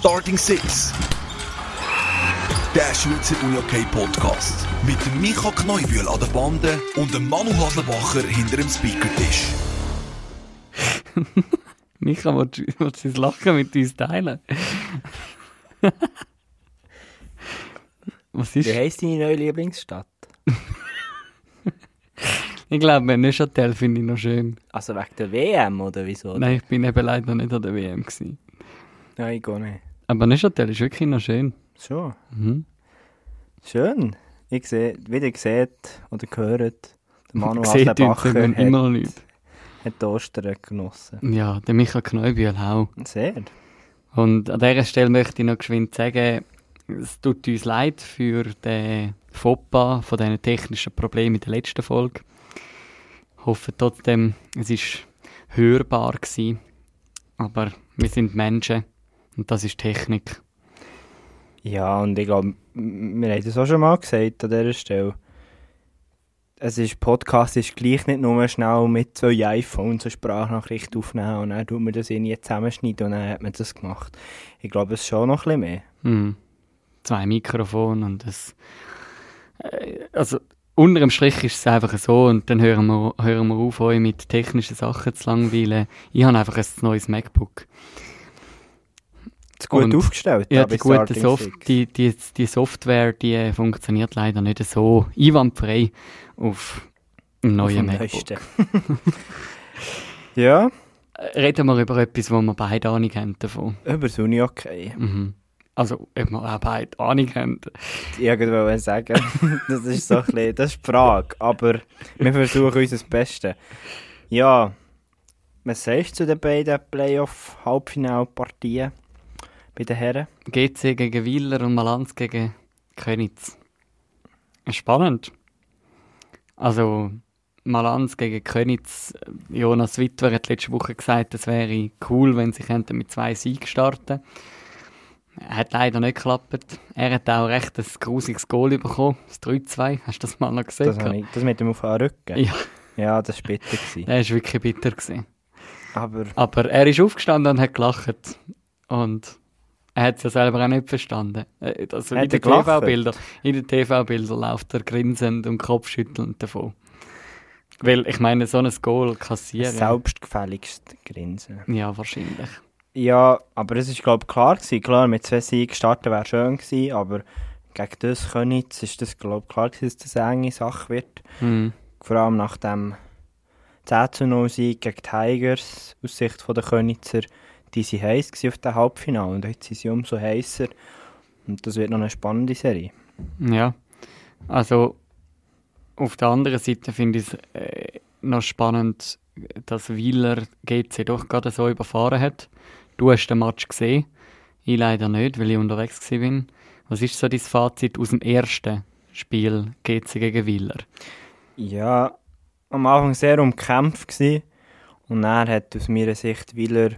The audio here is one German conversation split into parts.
Starting Six. Der Schweizer Unihockey Podcast. Mit Micha Kneubühl an der Bande und dem Manu Haslebacher hinter dem Speakertisch. Micha, willst du willst du das Lachen mit uns teilen? Was ist? Wie heisst deine neue Lieblingsstadt? Ich glaube, Neuchâtel finde ich noch schön. Also wegen der WM oder wieso? Nein, ich bin eben leider nicht an der WM gewesen. Nein, ich gehe nicht. Aber Neuchâtel ist wirklich noch schön. So, Mhm. schön. Ich sehe, wie ihr seht oder gehört, der Manu Seht uns Haslebacher eben hat, immer noch nicht. hat die Ostern genossen. Ja, der Micha Kneubühl auch. Sehr. Und an dieser Stelle möchte ich noch geschwind sagen, es tut uns leid für den Fauxpas von diesen technischen Problemen in der letzten Folge. Ich hoffe trotzdem, es ist hörbar gewesen. Aber wir sind Menschen und das ist Technik. Ja, und ich glaube, wir haben das auch schon mal gesagt an dieser Stelle. Es ist, Podcast ist gleich nicht nur schnell mit zwei iPhones eine Sprachnachricht aufnehmen und dann tut man das irgendwie zusammenschneiden und dann hat man das gemacht. Ich glaube, es ist schon noch ein bisschen mehr. Hm. Zwei Mikrofone und das. Äh, also, unter dem Strich ist es einfach so und dann hören wir, hören wir auf, euch mit technischen Sachen zu langweilen. Ich habe einfach ein neues MacBook. Gut Und- aufgestellt. Ja, die, gute Soft die, die, die Software, die äh, funktioniert leider nicht so einwandfrei auf Auf neuen dem MacBook. Ja, Äh, Reden wir über etwas, wo wir beide Ahnung haben davon. über das Uni okay. Mhm. Also, ob wir auch beide Ahnung haben. Irgendwo sagen, das ist so ein bisschen, das ist die Frage. Aber wir versuchen unser Bestes. Ja, was sagst du zu den beiden Playoff-Halbfinalpartien bei den Herren? GC gegen Wieler und Malanz gegen Könitz. Spannend. Also, Malanz gegen Könitz. Jonas Wittwer hat letzte Woche gesagt, es wäre cool, wenn sie könnten mit zwei Siegen starten Hat leider nicht geklappt. Er hat auch recht ein grusiges Goal bekommen. Das 3-2. Hast du das mal noch gesehen? Das, ich, das mit dem auf den Rücken? Ja. Ja, das war bitter. Gewesen. Der war wirklich bitter. Gewesen. Aber Aber er ist aufgestanden und hat gelacht. Und er hat es ja selber auch nicht verstanden. Also in den er? TV-Bildern TV-Bildern läuft er grinsend und kopfschüttelnd davon. Weil, ich meine, so ein Goal kassieren... selbstgefälligste Grinsen. Ja, wahrscheinlich. Ja, aber es ist glaube ich klar gewesen. Klar, mit zwei Siegen starten wäre schön gewesen, aber gegen das Königs ist das glaube ich klar gewesen, dass das eine enge Sache wird. Hm. Vor allem nach dem 10 zu 0 Sieg gegen die Tigers aus Sicht der Könitzer, die sind heiß auf dem Halbfinale und jetzt sind sie umso heißer und das wird noch eine spannende Serie. Ja. Also, auf der anderen Seite finde ich es äh, noch spannend, dass Wieler GC doch gerade so überfahren hat. Du hast den Match gesehen. Ich leider nicht, weil ich unterwegs war. Was ist so dein Fazit aus dem ersten Spiel GC gegen Wieler? Ja, am Anfang sehr umkämpft gewesen. und dann hat aus meiner Sicht Wieler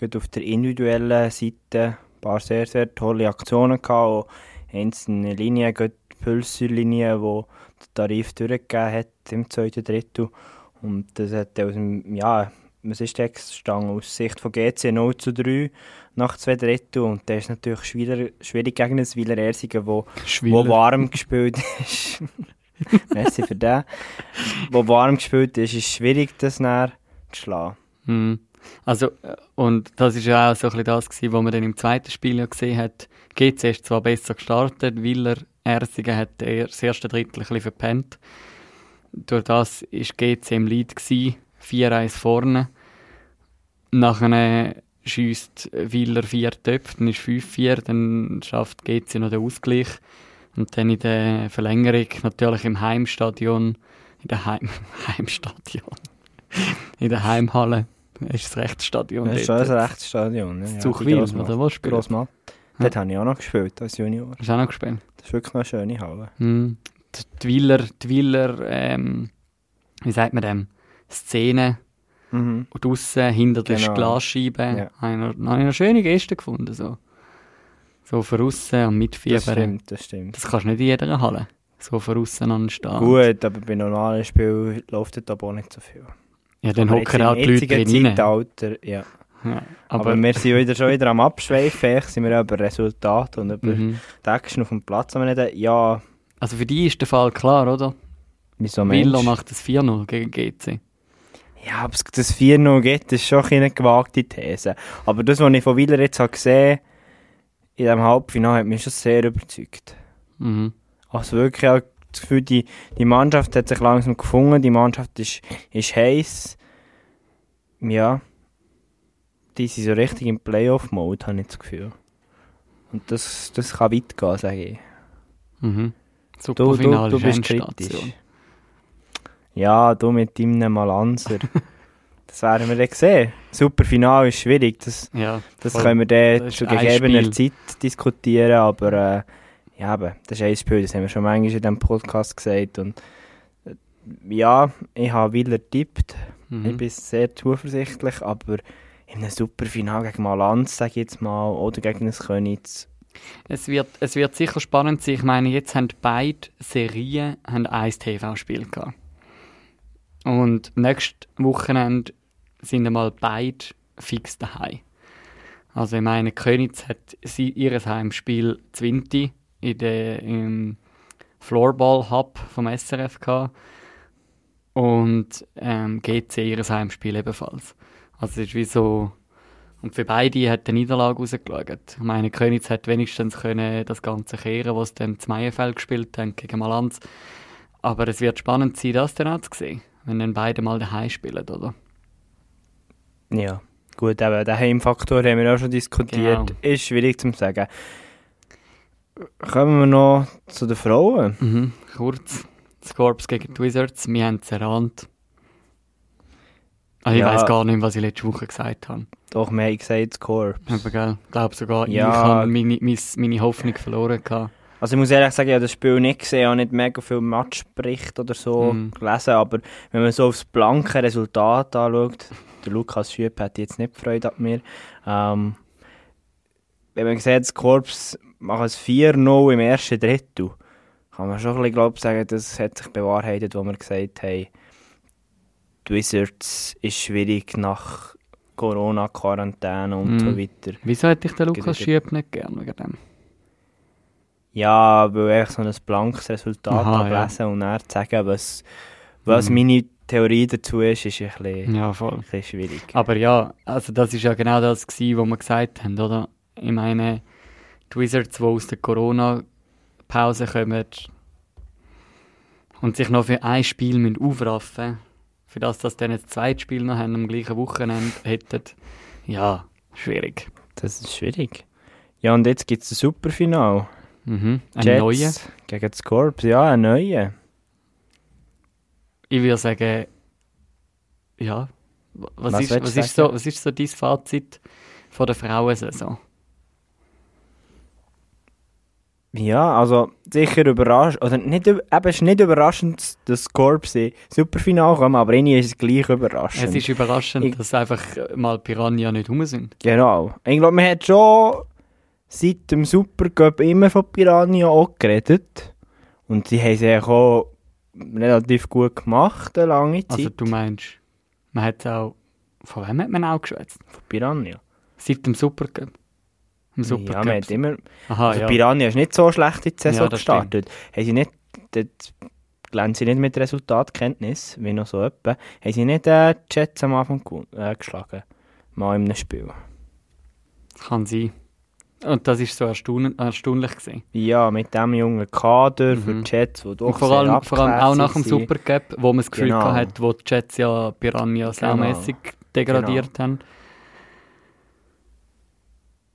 gerade auf der individuellen Seite ein paar sehr, sehr tolle Aktionen gehabt, auch einzelne Linien, gerade die Pulslinie, wo der Tarif durchgegeben hat im zweiten Drittel und das hat aus dem, ja, was ist gestanden? Aus Sicht von GC 0 zu 3 nach zwei Drittel und der ist natürlich schwierig, schwierig gegen ein Wieler Ersigen, wo wo warm gespielt ist. Merci für den. Wo warm gespielt ist, ist es schwierig, das näher zu schlagen. Hm. Also, äh, und das ist ja auch so ein bisschen das gewesen, was man dann im zweiten Spiel ja gesehen hat. GC ist zwar besser gestartet, Wieler Ersingen hat das erste Drittel ein bisschen verpennt. Durch das ist GC im Lead gewesen, 4-1 vorne. Nachher schießt Wieler vier Töpfe, dann ist 5-4, dann schafft GC noch den Ausgleich. Und dann in der Verlängerung, natürlich im Heimstadion, in der Heim Heimstadion, in der Heimhalle, ist das Rechtsstadion. Das ist schon ein rechtes Stadion. Ne? Das Zuchwil, oder wo spielt? Grossmatt. Dort habe ich auch noch gespielt als Junior. Hast du auch noch gespielt? Das ist wirklich eine schöne Halle. Hm. Die, Wieler, die Wieler ähm, wie sagt man dem, Szene Mhm. und draussen hinter der Genau. Glasscheibe Ja. habe ich noch, eine schöne Geste gefunden. So, so von aussen und Das mitfiebern. stimmt, das stimmt. Das kannst du nicht in jeder Halle. So von aussen anstehen. Gut, aber bei normalen Spielen läuft dort aber auch nicht so viel. Ja, dann hocken im die Leute drin. Zeitalter, ja. Ja, Aber, aber, wir sind wieder schon wieder am Abschweifen. Eigentlich sind wir ja über Resultate und über mhm. die Action auf dem Platz am reden. Ja, also für die ist der Fall klar, oder? wieso Mensch? macht das 4-0 gegen GC. Ja, ob es das 4-0 gibt, ist schon eine gewagte These. Aber das, was ich von Wieler jetzt habe gesehen in diesem Halbfinale, hat mich schon sehr überzeugt. Mhm. Also wirklich auch das Gefühl, die, die Mannschaft hat sich langsam gefunden, die Mannschaft ist, ist heiß. Ja, die sind so richtig im Playoff-Mode, habe ich das Gefühl. Und das, das kann weit gehen, sage ich. Mhm. Super Du, du, du ist bist kritisch. Ja, du mit deinem Malanzer. das werden wir dann sehen. Super Finale ist schwierig, das, Ja, das können wir dann zu gegebener. Zeit diskutieren, aber äh, ja, eben, das ist ein Spiel, das haben wir schon manchmal in diesem Podcast gesagt. Und, äh, ja, ich habe Willer tippt, ich Mhm. bin sehr zuversichtlich, aber in einem super Finale gegen Malanz, sage ich jetzt mal, oder gegen ein Königs, Es wird, es wird sicher spannend sein. Ich meine, jetzt haben beide Serien haben ein TV-Spiel gehabt. Und nächstes Wochenende sind einmal beide fix daheim. Also ich meine, Königs hat ihr Heimspiel Zwinti in der im Floorball Hub vom SRF gehabt und ähm, GC ihr Heimspiel ebenfalls. Also es ist wie so und für beide hat die Niederlage rausgeschaut. Ich meine, Königs hat wenigstens können das Ganze kehren, was dann zu Meierfeld gespielt haben gegen Malanz. Aber es wird spannend sein, das dann auch zu sehen, wenn dann beide mal daheim spielen, oder? Ja, gut, eben, den Heimfaktor haben wir auch schon diskutiert. Genau. Ist schwierig zu sagen. Kommen wir noch zu den Frauen. Mhm. Kurz, Scorps gegen die Wizards, wir haben es erahnt. Also ich Ja. weiß gar nicht, was ich letzte Woche gesagt habe. Doch, wir haben gesagt, Score. Aber gell, ich glaube sogar, Ja. ich habe meine, meine, meine Hoffnung verloren. Gehabt. Also ich muss ehrlich sagen, ich habe das Spiel nicht gesehen, ich habe nicht mega viel Matchbericht oder so Mhm. gelesen, aber wenn man so aufs blanke Resultat anschaut, der Lukas Schüpp hat jetzt nicht Freude an mir, ähm, wenn man sieht, das Korps macht es 4-0 im ersten Drittel, kann man schon ein bisschen glaub, sagen, das hat sich bewahrheitet, wo wir gesagt haben, die Wizards ist schwierig nach Corona-Quarantäne und Mhm. so weiter. Wieso hätte ich den Lukas. Schieb nicht gern wegen dem? Ja, weil echt so ein blankes Resultat Aha, ja. ablesen und dann sagen, was, was Mhm. meine Theorie dazu ist, ist ein bisschen, Ja, voll. ein bisschen schwierig. Aber ja, also das ist ja genau das gewesen, was wir gesagt haben, oder? Ich meine, die Wizards, die aus der Corona-Pause kommen und sich noch für ein Spiel müssen aufraffen für das, dass sie dann ein zweites Spiel noch haben, am gleichen Wochenende hätten, ja, schwierig. Das ist schwierig. Ja, und jetzt gibt es ein Superfinal. Mhm. Ein Jets neuer. gegen das Korps. Ja, ein neuer. Ich würde sagen, ja. Was, Was ist, was, ist sagen? so, was ist so dein Fazit von der Frauensaison? Ja, also sicher überraschend, oder nicht, eben, es ist nicht überraschend, dass das Korps in Superfinal kommt, aber irgendwie ist es gleich überraschend. Es ist überraschend, Ich- dass einfach mal Piranha nicht rum sind. Genau. Ich glaube, man hat schon seit dem Supercup immer von Piranha auch geredet. Und sie haben es auch relativ gut gemacht, eine lange Zeit. Also du meinst, man hat auch, von wem hat man auch geschwätzt? von Piranha. Seit dem Supercup? Im ja, Supercup? man hat immer... Aha, also ja. Piranha ist nicht so schlecht in die Saison Ja, gestartet. Haben sie nicht... Dort glänzen sie nicht mit Resultatkenntnis, wie noch so etwa. Haben sie nicht äh, die Jets am Anfang äh, geschlagen. Mal in einem Spiel. Kann sein. Und das ist so erstaun erstaunlich gewesen. Ja, mit dem jungen Kader für Mhm. die Jets, die doch vor allem, vor allem auch nach dem. Supercup, wo man das Gefühl Genau. hat, wo die Jets ja Piranha saumässig degradiert Genau. haben.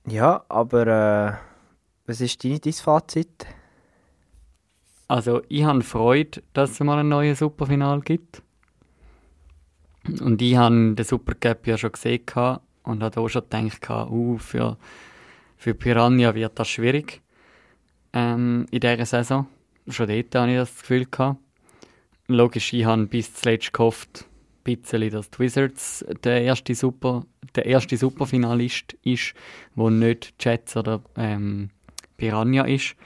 Ja, aber äh, was ist dein, dein Fazit? Also ich habe Freude, dass es mal ein neues Superfinal gibt. Und ich habe den Supercup ja schon gesehen und habe auch schon gedacht, uh, für, für Piranha wird das schwierig ähm, in dieser Saison. Schon dort hatte ich das Gefühl. Logisch, ich habe bis zuletzt gehofft, bisschen, dass die Wizards der erste, Super, der erste Superfinalist ist, wo nicht Jets oder ähm, Piranha ist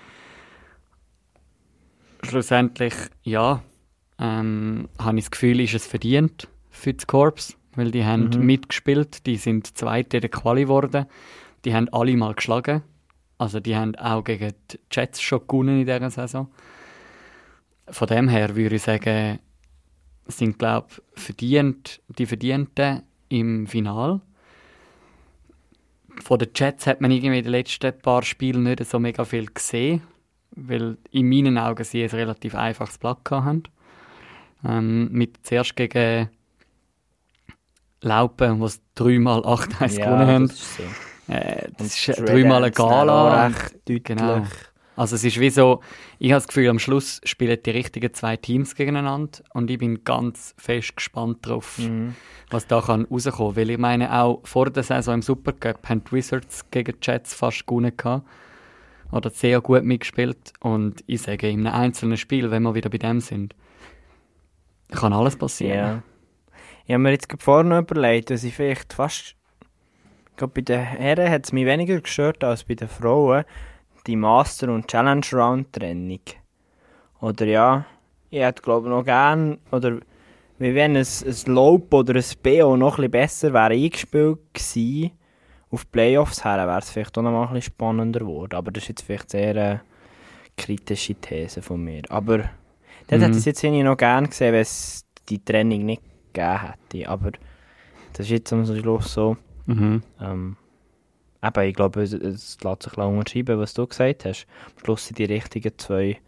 schlussendlich, ja, ähm, habe ich das Gefühl, ist es verdient für das Korps. weil die haben Mhm. mitgespielt, die sind Zweite in der Quali geworden, die haben alle mal geschlagen, also die haben auch gegen die Jets schon gewonnen in dieser Saison. Von dem her würde ich sagen, sind glaube verdient, die Verdienten im Final. Von den Jets hat man irgendwie in den letzten paar Spielen nicht so mega viel gesehen, weil in meinen Augen sie ein relativ einfaches Blatt haben. Ähm, mit zuerst gegen Laupen, wo sie dreimal 8-1 gewonnen haben. das ist so. Äh, das ist dreimal eine Gala. recht deutlich. Genau. Also es ist wie so, ich habe das Gefühl, am Schluss spielen die richtigen zwei Teams gegeneinander und ich bin ganz fest gespannt drauf, Mhm. was da kann rauskommen. Weil ich meine, auch vor der Saison im Supercup haben die Wizards gegen die Jets fast gewonnen gehabt. Oder sehr gut mitgespielt. Und ich sage, in einem einzelnen Spiel, wenn wir wieder bei dem sind, kann alles passieren. Ja. Ich habe mir jetzt noch überlegt, dass ich vielleicht fast. Ich glaube, bei den Herren hat es mich weniger gestört als bei den Frauen, die Master- und Challenge-Round-Trennung. Oder ja, ich hätte glaube ich noch gern, oder wie wenn ein, ein Lob oder ein BO noch ein bisschen besser wäre eingespielt gewesen, auf die Playoffs her, wäre es vielleicht auch noch mal ein bisschen spannender geworden. Aber das ist jetzt vielleicht sehr eine kritische These von mir. Aber dort Mhm. hätte ich es jetzt noch gern gesehen, wenn es die Trennung nicht gegeben hätte. Aber das ist jetzt am Schluss so. Mhm. Ähm, eben, ich glaube, es, es lässt sich unterschreiben, was du gesagt hast. Am Schluss sind die richtigen zwei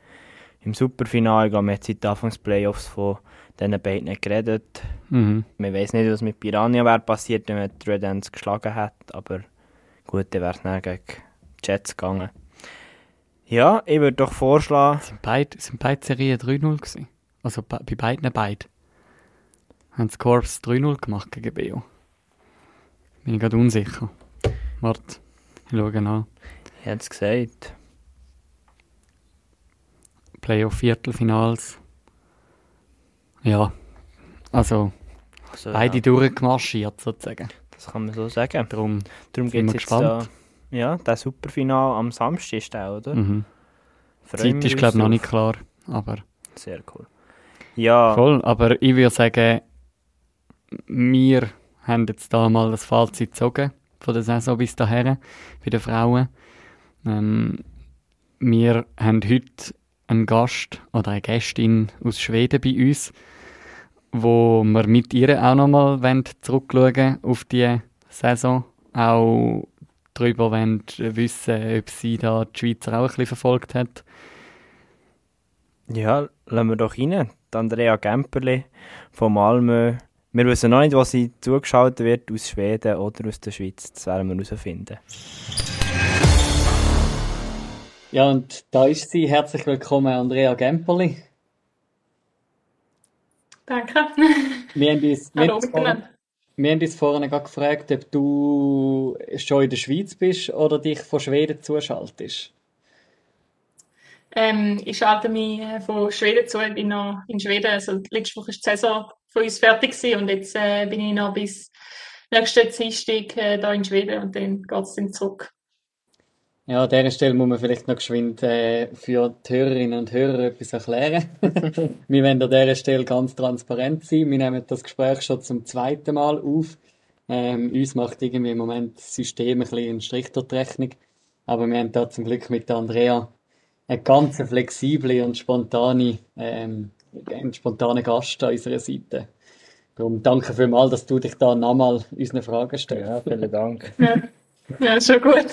im Superfinale. Glaube, man hat seit Anfangs Playoffs von diesen beiden geredet. Mhm. Man weiß nicht, was mit Piranha wäre passiert, wenn man die Red Ants geschlagen hat. Aber gut, dann wäre es dann gegen die Jets gegangen. Ja, ich würde doch vorschlagen, Sind beide, sind beide Serien 3-0 gewesen? Also bei, bei beiden beiden. Haben die Corps 3-0 gemacht gegen BO? Bin ich gerade unsicher. Warte, ich schaue an. ich hätte es gesagt. Playoff-Viertelfinals. Ja, also Also, beide ja, durchgemarschiert sozusagen. das kann man so sagen. Darum, Darum geht es jetzt da. gespannt. Ja, der Superfinal am Samstag ist der, oder? mhm. Zeit ist glaube ich noch nicht klar, aber Sehr cool. Ja, voll. Aber ich würde sagen, wir haben jetzt da mal das Fazit gezogen von der Saison bis dahin bei den Frauen. Ähm, wir haben heute einen Gast oder eine Gästin aus Schweden bei uns, wo wir mit ihr auch nochmal zurückschauen auf die Saison. Auch darüber wollen wissen, ob sie da die Schweizer auch ein bisschen verfolgt hat. ja, lassen wir doch rein. Andrea Gemperli von Malmö. Wir wissen noch nicht, was sie zugeschaltet wird, aus Schweden oder aus der Schweiz. Das werden wir herausfinden. Ja, und da ist sie. Herzlich willkommen, Andrea Gemperli. Danke. Wir haben uns, wir Hallo haben uns vorhin, wir haben uns vorhin gerade gefragt, ob du schon in der Schweiz bist oder dich von Schweden zuschaltest. Ähm, ich schalte mich äh, von Schweden zu. Ich bin noch in Schweden. Also letzte Woche ist die Saison von uns fertig gewesen und jetzt äh, bin ich noch bis nächsten Dienstag äh, da in Schweden und dann geht es dann zurück. Ja, an dieser Stelle muss man vielleicht noch geschwind äh, für die Hörerinnen und Hörer etwas erklären. wir wollen an dieser Stelle ganz transparent sein. Wir nehmen das Gespräch schon zum zweiten Mal auf. Ähm, uns macht irgendwie im Moment das System ein bisschen einen Strich durch die Rechnung. Aber wir haben da zum Glück mit Andrea eine ganz flexible und spontane, ähm, einen spontanen Gast an unserer Seite. Darum danke vielmals, dass du dich da nochmal unseren Fragen stellst. Ja, vielen Dank. Ja, ja schon gut.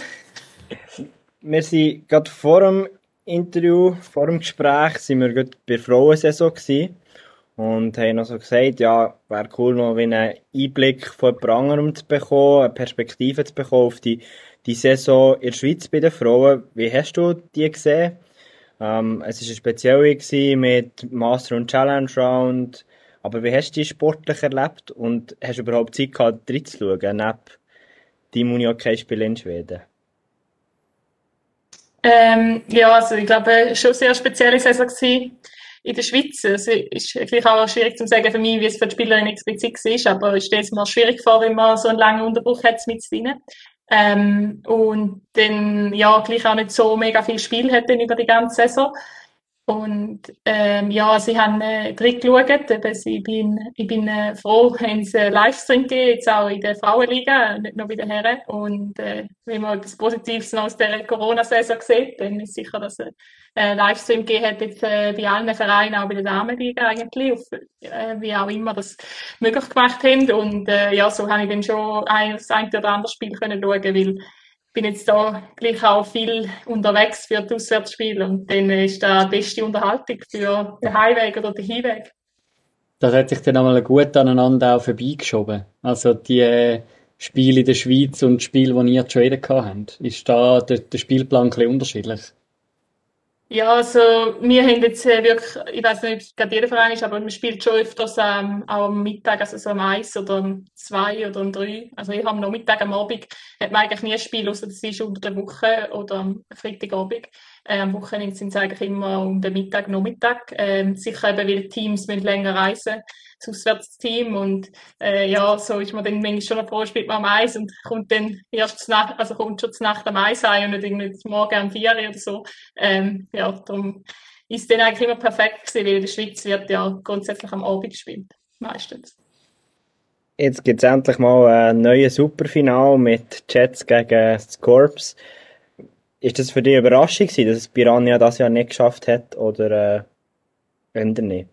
Wir sind gerade vor dem Interview, vor dem Gespräch, sind wir gerade bei der Frauensaison gewesen und haben noch so gesagt, ja, wäre cool noch einen Einblick von jemand anderem zu bekommen, eine Perspektive zu bekommen auf die, die Saison in der Schweiz bei den Frauen. Wie hast du die gesehen? Ähm, es war eine spezielle gewesen mit Master und Challenge Round, aber wie hast du die sportlich erlebt und hast du überhaupt Zeit gehabt, reinzuschauen, neben deinem Unihockey-Spiel in Schweden? Ähm, ja, also ich glaube, es war schon eine sehr spezielle Saison in der Schweiz. Es ist vielleicht auch schwierig zu sagen für mich, wie es für die Spielerin explizit war, aber ich stelle es mir schwierig vor, wenn man so einen langen Unterbruch hat mit drin. Ähm, und dann, ja, gleich auch nicht so mega viel Spiel hat über die ganze Saison. Und ähm, ja, sie haben äh, drin geschaut. Eben, ich bin, ich bin äh, froh, haben sie einen Livestream gegeben, jetzt auch in der Frauenliga, nicht nur bei den Herren. Und äh, wenn man etwas Positives noch aus der Corona-Saison sieht, dann ist sicher, dass es einen Livestream gegeben hat jetzt äh, bei allen Vereinen, auch bei der Damenliga eigentlich, auf, äh, wie auch immer das möglich gemacht haben. Und äh, ja, so habe ich dann schon ein, das ein oder andere Spiel können schauen, weil bin jetzt da gleich auch viel unterwegs für das Auswärtsspiel und dann ist da die beste Unterhaltung für den Heimweg oder den Hinweg. Das hat sich dann einmal gut aneinander auch vorbeigeschoben. Also die äh, Spiele in der Schweiz und die Spiele, die ihr traden habt. Ist da der, der Spielplan ein bisschen unterschiedlich? Ja, also wir haben jetzt äh, wirklich, ich weiß nicht, ob es gerade jeder Verein ist, aber man spielt schon öfters ähm, auch am Mittag, also so am 1 oder am 2 oder am 3. Also ich habe am Nachmittag, am Abend hat man eigentlich nie ein Spiel, außer das ist unter der Woche oder am Freitagabend. Äh, am Wochenende sind es eigentlich immer um den Mittag, Nachmittag. Ähm, sicher eben, weil Teams müssen länger reisen das Auswärtsteam und äh, ja, so ist man dann manchmal schon froh, spielt man am Eis und kommt dann erst Nacht, also kommt schon zur Nacht am Eis ein und nicht irgendwie morgen am 4 oder so. Ähm, ja, darum ist dann eigentlich immer perfekt gewesen, weil in der Schweiz wird ja grundsätzlich am Abend gespielt, meistens. Jetzt gibt es endlich mal ein neues Superfinal mit Jets gegen Scorps. Ist das für dich eine Überraschung gewesen, dass es Piranha das Jahr nicht geschafft hat oder äh, nicht?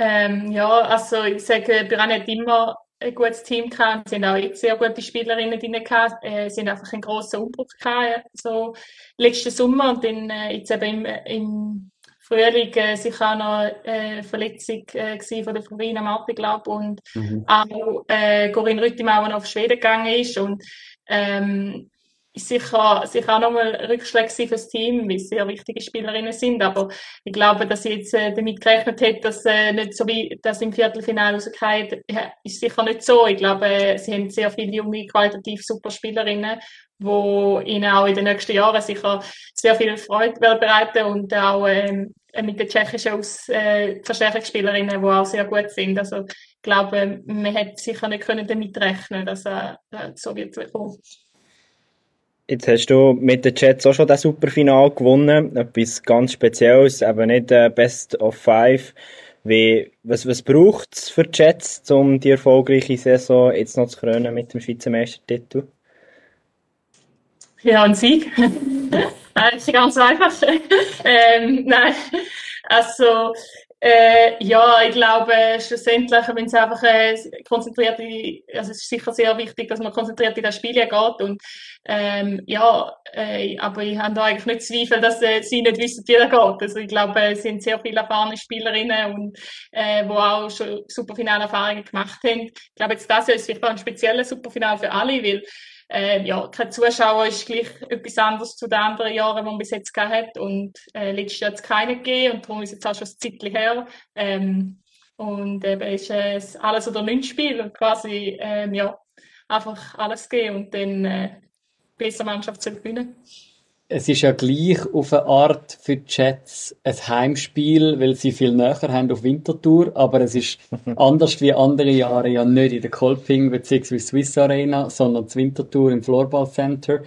Ähm, ja, also ich sage, Piranha hat immer ein gutes Team gehabt. Sie haben auch jetzt sehr gute Spielerinnen drin gehabt. Äh, sie haben einfach einen grossen Umbruch gehabt, so letzten Sommer und dann äh, jetzt eben im, im Frühling äh, sicher auch noch eine äh, Verletzung äh, von der Florina Marti, glaube und mhm. auch äh, Corinne Rüttimauer noch auf Schweden gegangen ist und ähm, sicher, sicher auch nochmal Rückschläge für Team, weil sie sehr wichtige Spielerinnen sind. Aber ich glaube, dass sie jetzt äh, damit gerechnet hat, dass äh, nicht so wie das im Viertelfinale rausgeht, ist sicher nicht so. Ich glaube, äh, sie haben sehr viele junge, qualitativ super Spielerinnen, wo ihnen auch in den nächsten Jahren sicher sehr viel Freude bereiten und auch ähm, mit den tschechischen Aus äh, Verstärkungsspielerinnen, die auch sehr gut sind. Also ich glaube, man hätte sicher nicht können damit rechnen, dass äh, so wird kommen. Jetzt hast du mit den Jets auch schon das Superfinal gewonnen. Etwas ganz Spezielles, aber nicht äh, Best of Five. Wie, was, was braucht es für die Jets, um die erfolgreiche Saison jetzt noch zu krönen mit dem Schweizer Meistertitel? Ja, ein Sieg. das ist ganz einfach. ähm, nein, also äh, ja, ich glaube, schlussendlich, wenn es einfach äh, konzentriert, also es ist sicher sehr wichtig, dass man konzentriert in das Spiel geht und ähm, ja, äh, aber ich habe da eigentlich nicht Zweifel, dass äh, sie nicht wissen, wie das geht. Also ich glaube, es sind sehr viele erfahrene Spielerinnen und äh, wo auch schon Superfinale-Erfahrungen gemacht haben. Ich glaube, jetzt das Jahr ist vielleicht ein spezielles Superfinale für alle, weil äh, ja, kein Zuschauer ist gleich etwas anderes zu den anderen Jahren, die man bis jetzt gehabt hat. Und äh, letztes Jahr hat es keine gegeben und darum ist jetzt auch schon ein Zeitchen her. Ähm, und eben ist es alles oder nichts Spiel und quasi ähm, ja, einfach alles geben und dann äh, bessere Mannschaft zu gewinnen es ist ja gleich auf eine Art für die Jets ein Heimspiel, weil sie viel näher haben auf Winterthur, aber es ist anders wie andere Jahre ja nicht in der Kolping bzw. Swiss Arena, sondern das Winterthur im Floorball Center.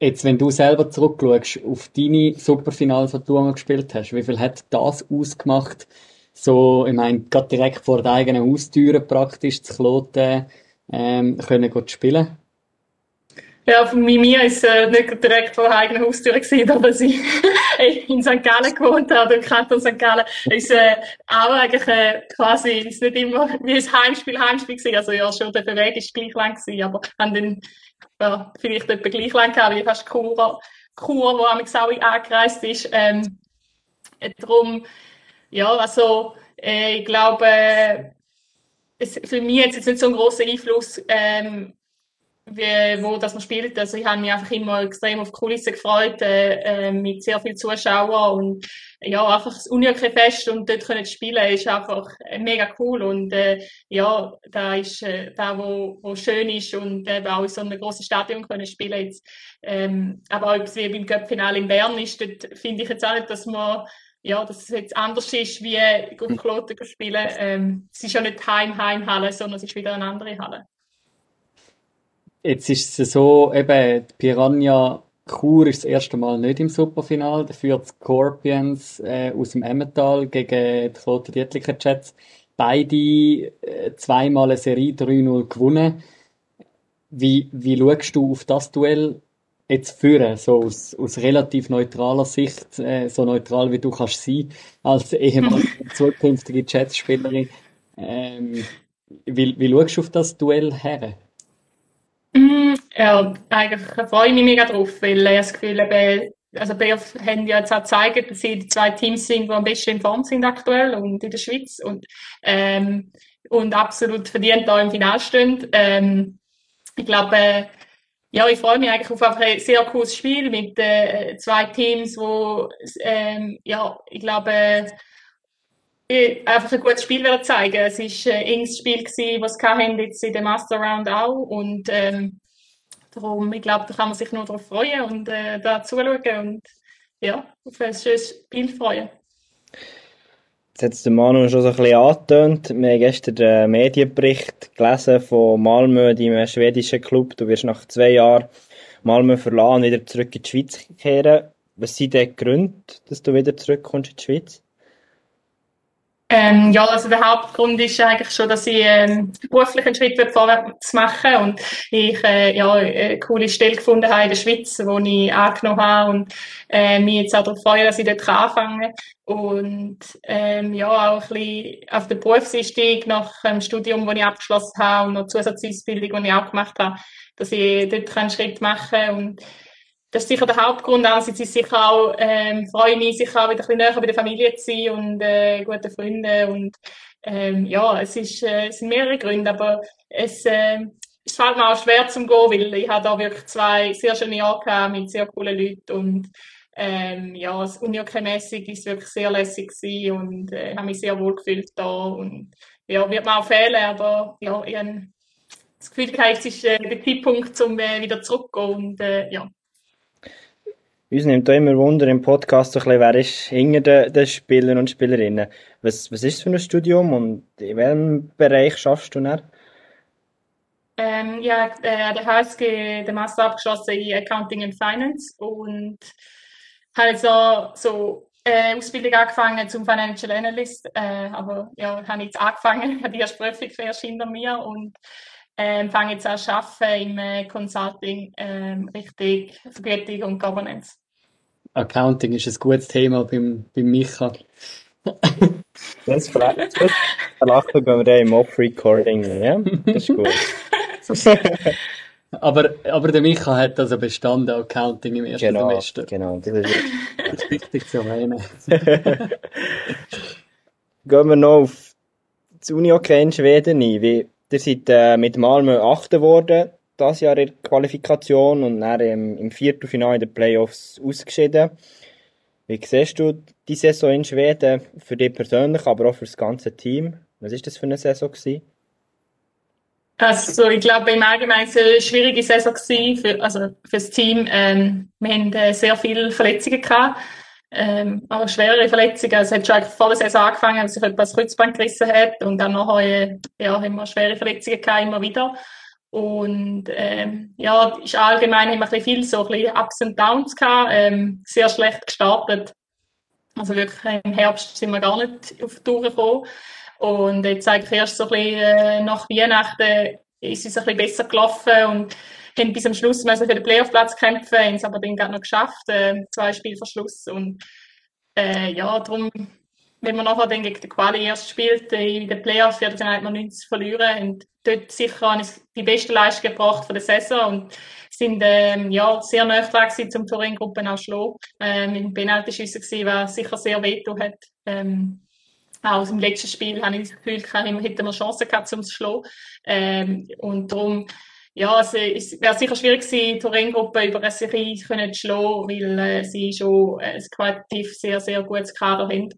Jetzt, wenn du selber zurückschaust auf deine Superfinals, die du einmal gespielt hast, wie viel hat das ausgemacht? So, ich meine, gerade direkt vor der eigenen Haustüre praktisch zu Kloten ähm, können zu spielen? Ja, für mir ist äh, nicht direkt vor der eigenen Haustür gewesen, aber sie in St. Gallen gewohnt habe, im Kanton St. Gallen, ist äh, auch eigentlich äh, quasi, ist nicht immer wie ein Heimspiel, Heimspiel gewesen. Also ja, schon der Weg ist gleich lang gewesen, aber haben dann ja, vielleicht etwa gleich lang gehabt, wie fast Chur, Chur, wo am auch angereist ist. Ähm, darum, ja, also äh, ich glaube, es, für mich hat es jetzt nicht so einen grossen Einfluss, ähm, wie, wo das man spielt. Also ich habe mich einfach immer extrem auf Kulissen gefreut, äh, äh, mit sehr vielen Zuschauern und ja, einfach das Unihockey-Fest und dort können spielen ist einfach mega cool und äh, ja, da ist äh, da, wo, wo schön ist und eben auch in so einem grossen Stadion können spielen jetzt. Ähm, aber es wie beim Cup-Finale in Bern ist, dort finde ich jetzt auch nicht, dass man ja, dass es jetzt anders ist, wie auf Kloten spielen. Ähm, es ist ja nicht Heim-Heimhalle, sondern es ist wieder eine andere Halle. Jetzt ist es so, eben, die Piranha Chur ist das erste Mal nicht im Superfinal, dafür die Scorpions äh, aus dem Emmental gegen die Kloten Dietliker Jets. Beide äh, zweimal eine Serie 3-0 gewonnen. Wie, wie schaust du auf das Duell jetzt führen, so aus, aus relativ neutraler Sicht, äh, so neutral wie du kannst sein, als ehemalige zukünftige Jets-Spielerin? Ähm, wie, wie schaust du auf das Duell her? Mm, ja, eigentlich freue ich mich mega drauf, weil ich das Gefühl habe, also Playoff haben ja jetzt auch gezeigt, dass sie die zwei Teams sind, die am besten in Form sind aktuell und in der Schweiz und, ähm, und absolut verdient da im Finale stehen. Ähm, ich glaube, ja, ich freue mich eigentlich auf ein sehr cooles Spiel mit äh, zwei Teams, wo ähm, ja, ich glaube, äh, einfach ein gutes Spiel werden zeigen. Es war ein enges Spiel haben jetzt in der Master Round auch und ähm, darum, ich glaube, da kann man sich nur darauf freuen und äh, da zuschauen und ja, auf ein schönes Spiel freuen. Jetzt hat der Manu schon so ein bisschen angetönt. Wir haben gestern den Medienbericht gelesen von Malmö, deinem schwedischen Club. Du wirst nach zwei Jahren Malmö verlassen und wieder zurück in die Schweiz kehren. Was sind die Gründe, dass du wieder zurückkommst in die Schweiz? Ähm, ja, also der Hauptgrund ist eigentlich schon, dass ich ähm, beruflich einen Schritt vorwärts machen und ich äh, ja, eine coole Stelle gefunden habe in der Schweiz, wo ich angenommen habe und äh, mich jetzt auch darauf freue, dass ich dort anfangen kann. Und ähm, ja, auch ein bisschen auf den Berufseinstieg nach dem Studium, das ich abgeschlossen habe und noch Zusatzausbildung, die ich auch gemacht habe, dass ich dort einen Schritt machen kann und das ist sicher der Hauptgrund. Andererseits ist sicher auch, ähm, freue mich sicher auch wieder ein bisschen näher bei der Familie zu sein und äh, guten Freunden und ähm, ja, es, ist, äh, es sind mehrere Gründe, aber es, äh, es fällt mir auch schwer zum Gehen, weil ich habe da wirklich zwei sehr schöne Jahre gehabt mit sehr coolen Leuten und ähm, ja, das Unihockey-mässig ist wirklich sehr lässig und äh, habe mich sehr wohl gefühlt da und ja, wird mir auch fehlen, aber ja, ich habe das Gefühl, es ist äh, der Zeitpunkt, um äh, wieder zurückzugehen und äh, ja. Uns nimmt auch immer Wunder im Podcast, so ein bisschen, wer ist hinter den, den Spielern und Spielerinnen. Was, was ist es für ein Studium und in welchem Bereich schaffst du dann? Ähm, ja, äh, der HSG den Master abgeschlossen in Accounting and Finance und habe jetzt auch so äh, Ausbildung angefangen zum Financial Analyst, äh, aber ja, habe jetzt angefangen, habe die erste Prüfung erst hinter mir und ähm, fange jetzt an zu arbeiten im äh, Consulting ähm, Richtung Vergütung und Governance. Accounting ist ein gutes Thema beim, beim Micha. das vielleicht. Lachen gehen wir dann im Off-Recording, ja? Das ist gut. aber, aber der Micha hat also bestanden Accounting im ersten genau, Semester. Genau, das ist, wichtig zu erwähnen. Gehen wir noch auf das Uni-Hockey in Schweden ein. Wie, ihr seid äh, mit Malmö Achter geworden das Jahr in der Qualifikation und dann im, im Viertelfinale in den Playoffs ausgeschieden. Wie siehst du die Saison in Schweden für dich persönlich, aber auch für das ganze Team? Was ist das für eine Saison gewesen? Also ich glaube im Allgemeinen eine schwierige Saison für, also für das Team. Ähm, wir haben äh, sehr viele Verletzungen gehabt, ähm, aber schwere Verletzungen. Also, es hat schon vor der Saison angefangen, dass sich etwas Kreuzband gerissen hat und dann nachher äh, ja, haben wir schwere Verletzungen gehabt, immer wieder. Und ähm, ja, ist allgemein wir ein viel so ein bisschen Ups und Downs gehabt, ähm, sehr schlecht gestartet. Also wirklich im Herbst sind wir gar nicht auf die Tour gekommen. Und jetzt eigentlich erst so ein bisschen äh, nach Weihnachten ist es ein bisschen besser gelaufen und haben bis am Schluss müssen für den Playoff-Platz kämpfen, haben es aber dann gerade noch geschafft, äh, zwei Spiele Verschluss. Und äh, ja, darum wenn man nachher dann gegen die Quali erst spielt, in den Playoffs wird dann halt noch nichts zu verlieren. Und dort sicher die beste Leistung gebracht von der Saison und sind ähm, ja, sehr nah dran zum Turin-Gruppen auch schlagen. Ähm, im Penaltyschüsse gewesen, was sicher sehr wehtun hat. Ähm, auch im letzten Spiel habe ich das Gefühl, hätten wir Chancen gehabt, um zu schlagen. Ähm, und darum, ja, also, es wäre sicher schwierig gewesen, die Turin-Gruppe über eine Serie zu schlagen, weil äh, sie schon äh, ein qualitativ sehr, sehr gutes Kader haben.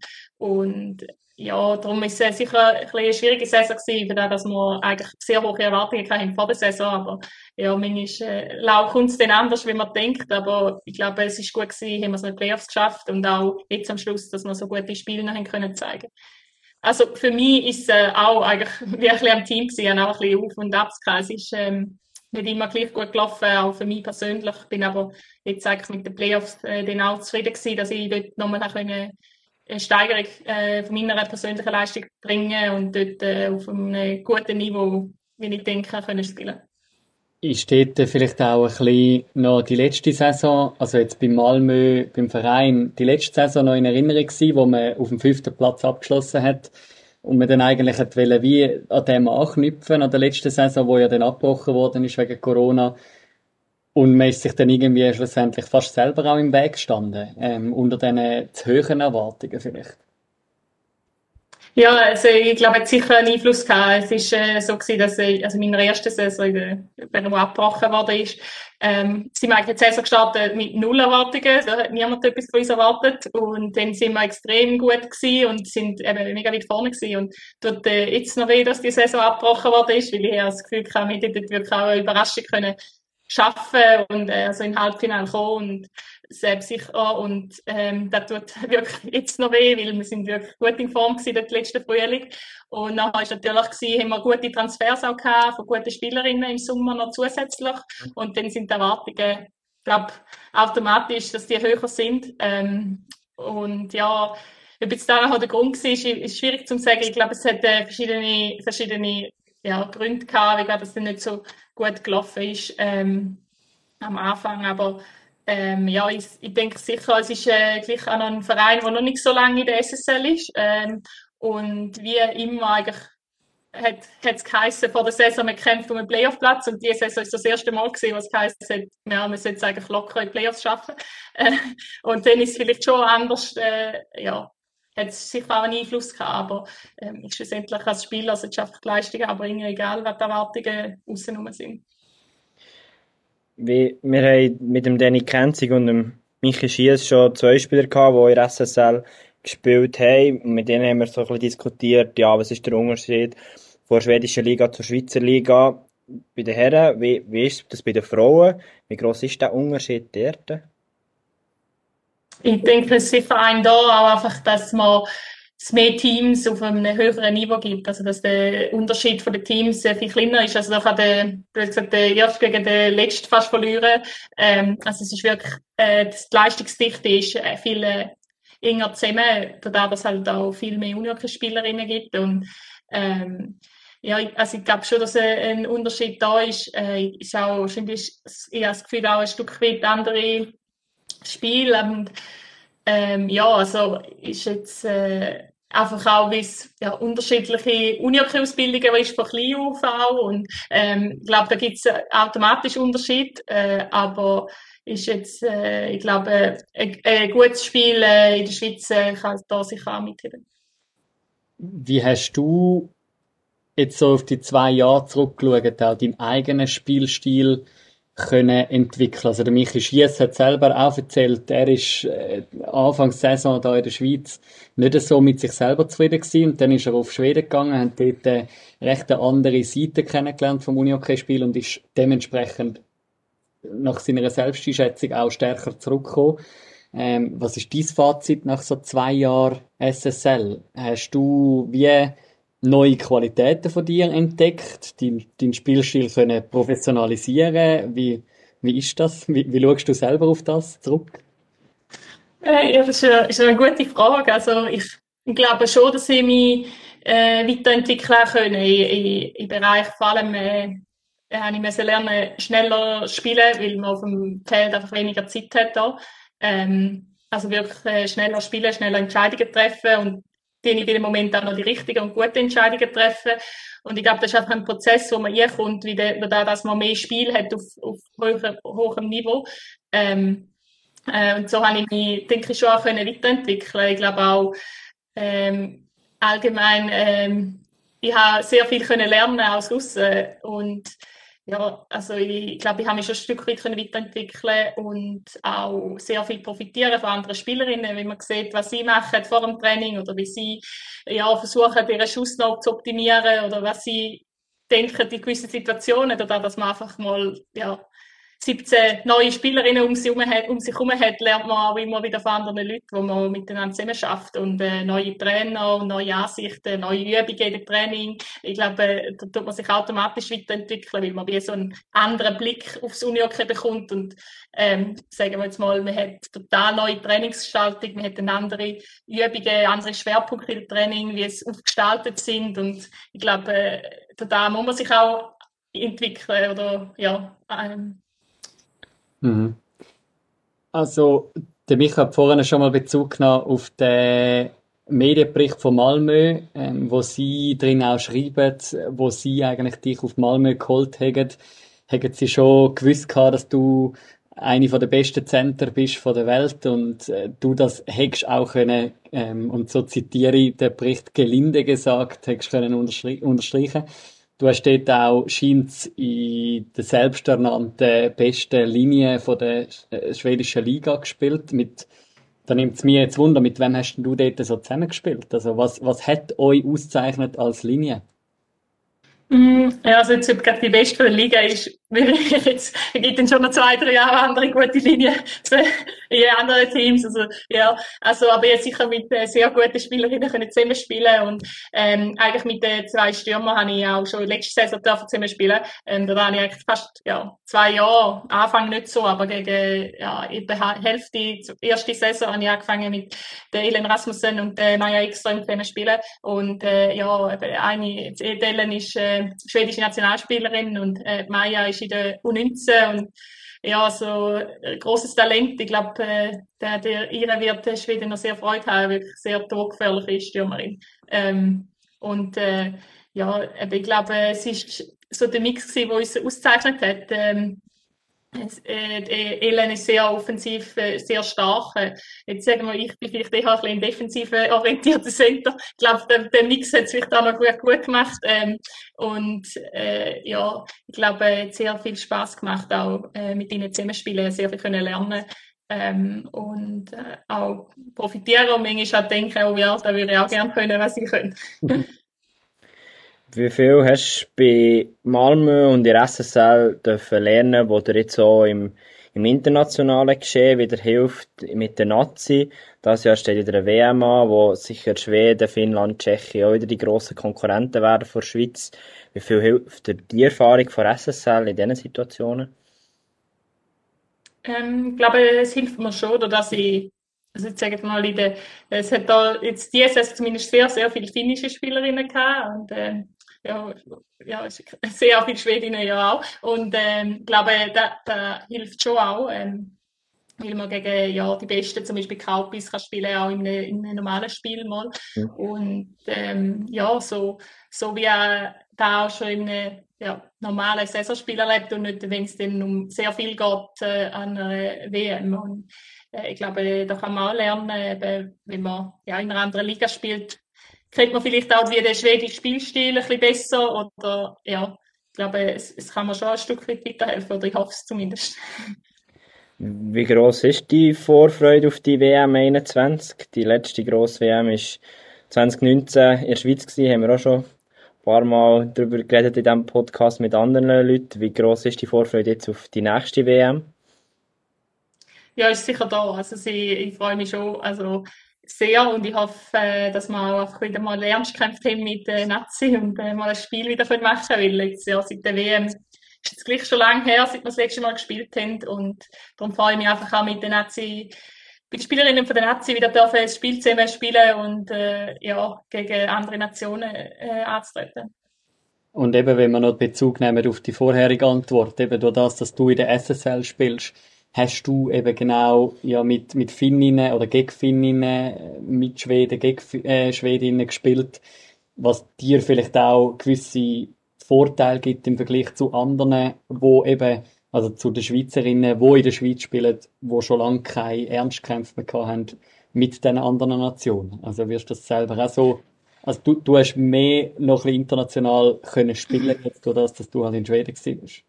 Und ja, darum ist es sicher ein bisschen eine schwierige Saison gewesen, für das, dass wir eigentlich sehr hohe Erwartungen hatten vor der Saison. Aber ja, manchmal äh, kommt es dann anders, wie man denkt. Aber ich glaube, es ist gut gewesen, haben wir es in den Playoffs geschafft und auch jetzt am Schluss, dass wir so gute Spiele noch haben können zeigen. Also für mich ist es äh, auch eigentlich wie ein bisschen am Team gewesen, auch ein bisschen auf und ab. Es ist, ähm, nicht immer gleich gut gelaufen, auch für mich persönlich. Ich bin aber jetzt eigentlich mit den Playoffs äh, dann auch zufrieden gewesen, dass ich dort nochmal eine, eine Steigerung äh, von meiner persönlichen Leistung bringe und dort äh, auf einem guten Niveau, wie ich denke, können spielen ist dort vielleicht auch ein bisschen noch die letzte Saison, also jetzt beim Malmö, beim Verein, die letzte Saison noch in Erinnerung gewesen, wo man auf dem fünften Platz abgeschlossen hat und man dann eigentlich hat wollen, wie an dem anknüpfen, an der letzten Saison, wo ja dann abgebrochen worden ist wegen Corona. Und man ist sich dann irgendwie schlussendlich fast selber auch im Weg gestanden, ähm, unter diesen zu hohen Erwartungen vielleicht. Ja, also ich glaube, es hat sicher einen Einfluss gehabt. Es ist äh, so gewesen, dass ich, also in meiner ersten Saison, wenn er abgebrochen worden ist, ähm, sind wir eigentlich die Saison gestartet mit null Erwartungen. Da hat niemand etwas von uns erwartet. Und dann sind wir extrem gut gewesen und sind eben mega weit vorne gewesen. Und tut äh, jetzt noch weh, dass die Saison abgebrochen worden ist, weil ich das Gefühl hatte, wir hätten auch eine Überraschung können schaffen und äh, also in Halbfinale kommen und selbstsicher und ähm, das tut wirklich jetzt noch weh, weil wir sind wirklich gut in Form gewesen dort letzten Frühling. Und nachher ist natürlich gewesen, haben wir gute Transfers auch gehabt von guten Spielerinnen im Sommer noch zusätzlich. Und dann sind die Erwartungen, glaube automatisch, dass die höher sind. Ähm, und ja, ob jetzt da noch der Grund war, ist, ist schwierig zu sagen. Ich glaube, es hat äh, verschiedene, verschiedene ja, Gründe gehabt, wieso das nicht so gut gelaufen ist ähm, am Anfang. Aber ähm, ja, ich, ich denke sicher, es ist äh, gleich auch noch ein Verein, der noch nicht so lange in der SSL ist. Ähm, und wie immer eigentlich hat es geheißen, vor der Saison, man kämpft um einen Playoff-Platz und diese Saison ist das erste Mal gewesen, was geheißen hat, ja, man sollte eigentlich locker in Playoffs schaffen. Äh, und dann ist es vielleicht schon anders, äh, ja, hat es sicher auch einen Einfluss gehabt, aber ähm, ist schlussendlich als Spieler, die Leistungen erbringen, egal was die Erwartungen außen sind. Wie, wir haben mit dem Danny Kenzig und dem Michi Schiess schon zwei Spieler gehabt, die in SSL gespielt haben. Mit denen haben wir so ein bisschen diskutiert, ja, was ist der Unterschied von der schwedischen Liga zur Schweizer Liga. Bei den Herren, wie, wie ist das bei den Frauen? Wie groß ist der Unterschied dort? Ich denke, es ist sicher ein da auch einfach, dass man es mehr Teams auf einem höheren Niveau gibt. Also, dass der Unterschied von den Teams sehr viel kleiner ist. Also, da kann der, du hast gesagt, der Erste gegen den Letzten fast verlieren. Ähm, also, es ist wirklich, äh, die Leistungsdichte ist äh, viel äh, enger zusammen, dadurch, dass es halt auch viel mehr Unihockey-Spielerinnen gibt und, ähm, ja, also ich glaube schon, dass ein Unterschied da ist. Äh, ist auch ich habe das Gefühl, auch ein Stück weit andere Spiel. Ähm, ja, also ist jetzt äh, einfach auch, wie es ja, unterschiedliche Uni-Ausbildungen ist von klein auf auch. Und ähm, ich glaube, da gibt es automatisch Unterschied. Äh, aber ist jetzt, äh, ich glaube, ein, ein gutes Spiel äh, in der Schweiz äh, kann da sicher auch mitheben. Wie hast du jetzt so auf die zwei Jahre zurückgeschaut, auch deinen eigenen Spielstil können entwickeln. Also der Michi Schiess hat selber auch erzählt, er ist äh, Anfangs Saison da in der Schweiz nicht so mit sich selber zufrieden gewesen und dann ist er auf Schweden gegangen, hat dort äh, recht eine andere Seite kennengelernt vom Unihockey-Spiel und ist dementsprechend nach seiner Selbsteinschätzung auch stärker zurückgekommen. Ähm, was ist dein Fazit nach so zwei Jahren SSL? Hast du wie neue Qualitäten von dir entdeckt, deinen dein Spielstil können professionalisieren. Wie, wie ist das? Wie, wie schaust du selber auf das zurück? Äh, ja, das ist eine, gute Frage. Also ich, glaube schon, dass ich mich äh, weiterentwickeln können im, Bereich vor allem äh, habe ich müssen lernen schneller spielen, weil man auf dem Feld einfach weniger Zeit hat. Ähm, also wirklich äh, schneller spielen, schneller Entscheidungen treffen und die in dem Moment auch noch die richtigen und guten Entscheidungen treffen. Und ich glaube, das ist einfach ein Prozess, wo man kommt, wie der, dass man mehr Spiel hat auf, auf hoher, hohem Niveau. Ähm, äh, und so habe ich mich, denke ich, schon auch können weiterentwickeln. Ich glaube auch, ähm, allgemein, ähm, ich habe sehr viel können lernen aus Russen und ja, also ich glaube, ich habe mich schon ein Stück weit weiterentwickeln und auch sehr viel profitieren von anderen Spielerinnen, wenn man sieht, was sie machen vor dem Training oder wie sie ja, versuchen, ihren Schuss noch zu optimieren oder was sie denken in gewissen Situationen oder dass man einfach mal ja, 17 neue Spielerinnen um sich herum hat, um hat, lernt man auch immer wieder von anderen Leuten, wo man miteinander zusammen schafft und äh, neue Trainer, neue Ansichten, neue Übungen im Training. Ich glaube, äh, da tut man sich automatisch weiterentwickeln, weil man wie so einen anderen Blick aufs Unihockey bekommt und ähm, sagen wir jetzt mal, man hat total neue Trainingsgestaltung, man hat eine andere Übungen, andere Schwerpunkte im Training, wie es aufgestaltet sind und ich glaube, äh, da muss man sich auch entwickeln oder ja, ähm, Mhm. Also, der Micha hat vorhin schon mal Bezug genommen auf den Medienbericht von Malmö, ähm, wo sie drin auch schreiben, wo sie eigentlich dich auf Malmö geholt haben. Haben sie schon gewusst gehabt, dass du eine der besten Center bist von der Welt und äh, du das hättest auch können, ähm, und so zitiere ich den Bericht gelinde gesagt, hättest können unterstreichen. Du hast dort auch, scheint in der selbsternannten besten Linie von der äh, schwedischen Liga gespielt. Mit, da nimmt es mir jetzt Wunder, mit wem hast du dort so zusammengespielt? Also was, was hat euch auszeichnet als Linie? Mm, ja, also jetzt, gerade die beste Liga ist, jetzt, es gibt schon noch zwei, drei Jahre andere gute Linien in anderen Teams. Also, ja, also, aber jetzt sicher mit äh, sehr guten Spielerinnen können zusammen spielen und, ähm, eigentlich mit den zwei Stürmern habe ich auch schon letzte Saison dürfen zusammen spielen. Ähm, da habe ich eigentlich fast, ja, zwei Jahre, Anfang nicht so, aber gegen, ja, in der Hälfte, erste Saison habe ich angefangen mit der Ellen Rasmussen und der Maja Ekström zusammen spielen und, äh, ja, eine, die Ellen ist, äh, schwedische Nationalspielerin und, äh, Maja ist in der U19 und ja, so ein großes Talent. Ich glaube, äh, der, der ihre wird Schweden noch sehr Freude haben, wirklich sehr torgefährliche Stürmerin. Ähm, und äh, ja, ich glaube, es ist so der Mix der uns auszeichnet hat. Ähm, äh, Ellen ist sehr offensiv, äh, sehr stark. Äh, jetzt sagen wir, ich bin vielleicht eher ein bisschen defensiv orientierter Center. Ich glaube, der, der Mix hat es vielleicht auch noch gut, gut gemacht. Ähm, und äh, ja, ich glaube, es hat sehr viel Spaß gemacht, auch äh, mit ihnen zusammenspielen, sehr viel können lernen ähm, und äh, auch profitieren und manchmal auch denken, oh ja, da würde ich auch gerne können, was ich könnte. Wie viel hast du bei Malmö und der SSL dürfen lernen, wo dir jetzt auch im, im internationalen Geschehen wieder hilft mit der Nazi? Das Jahr steht wieder eine WM an, wo sicher Schweden, Finnland, Tschechien auch wieder die grossen Konkurrenten werden vor der Schweiz. Wie viel hilft dir die Erfahrung von SSL in diesen Situationen? Ähm, ich glaube, es hilft mir schon, dass ich also ich sage mal, in der, es hat da jetzt dieses zumindest sehr, sehr viele finnische Spielerinnen gehabt und äh, ja, ja, sehr viele Schwedinnen ja auch. Und ähm, ich glaube, da, da hilft schon auch, ähm, weil man gegen ja, die Besten, zum Beispiel Kaupis, kann spielen, auch in einem, in einem normalen Spiel mal. Mhm. Und ähm, ja, so, so wie er da auch schon in einem ja, normalen Saisonspiel erlebt und nicht, wenn es dann um sehr viel geht äh, an einer WM. Und äh, ich glaube, da kann man auch lernen, eben, wenn man ja, in einer anderen Liga spielt, kriegt man vielleicht auch wie den schwedischen Spielstil ein bisschen besser oder ja, ich glaube, es, es kann mir schon ein Stück weit weiterhelfen oder ich hoffe es zumindest. Wie groß ist die Vorfreude auf die WM 21? Die letzte grosse WM war 2019 in der Schweiz gewesen, haben wir auch schon ein paar Mal darüber geredet in diesem Podcast mit anderen Leuten. Wie groß ist die Vorfreude jetzt auf die nächste WM? Ja, ist sicher da. Also ich, ich freue mich schon. Also sehr und ich hoffe, äh, dass wir auch wieder mal ernst gekämpft haben mit den Nazi und äh, mal ein Spiel wieder machen können, weil jetzt ja seit der WM ist es gleich schon lange her, seit wir das letzte Mal gespielt haben und darum freue ich mich einfach auch mit den Nazi bei den Spielerinnen von der Nazi wieder dürfen ein Spiel zusammen spielen und äh, ja, gegen andere Nationen äh, anzutreten. Und eben, wenn wir noch Bezug nehmen auf die vorherige Antwort, eben durch das, dass du in der SSL spielst, hast du eben genau ja, mit, mit Finninnen oder gegen Finninnen, mit Schweden, gegen äh, Schwedinnen gespielt, was dir vielleicht auch gewisse Vorteile gibt im Vergleich zu anderen, wo eben, also zu den Schweizerinnen, wo in der Schweiz spielen, wo schon lange keine Ernstkämpfe mehr haben mit den anderen Nationen. Also wirst du das selber auch so, also du, du hast mehr noch ein bisschen international können spielen jetzt durch das, dass du halt in Schweden warst.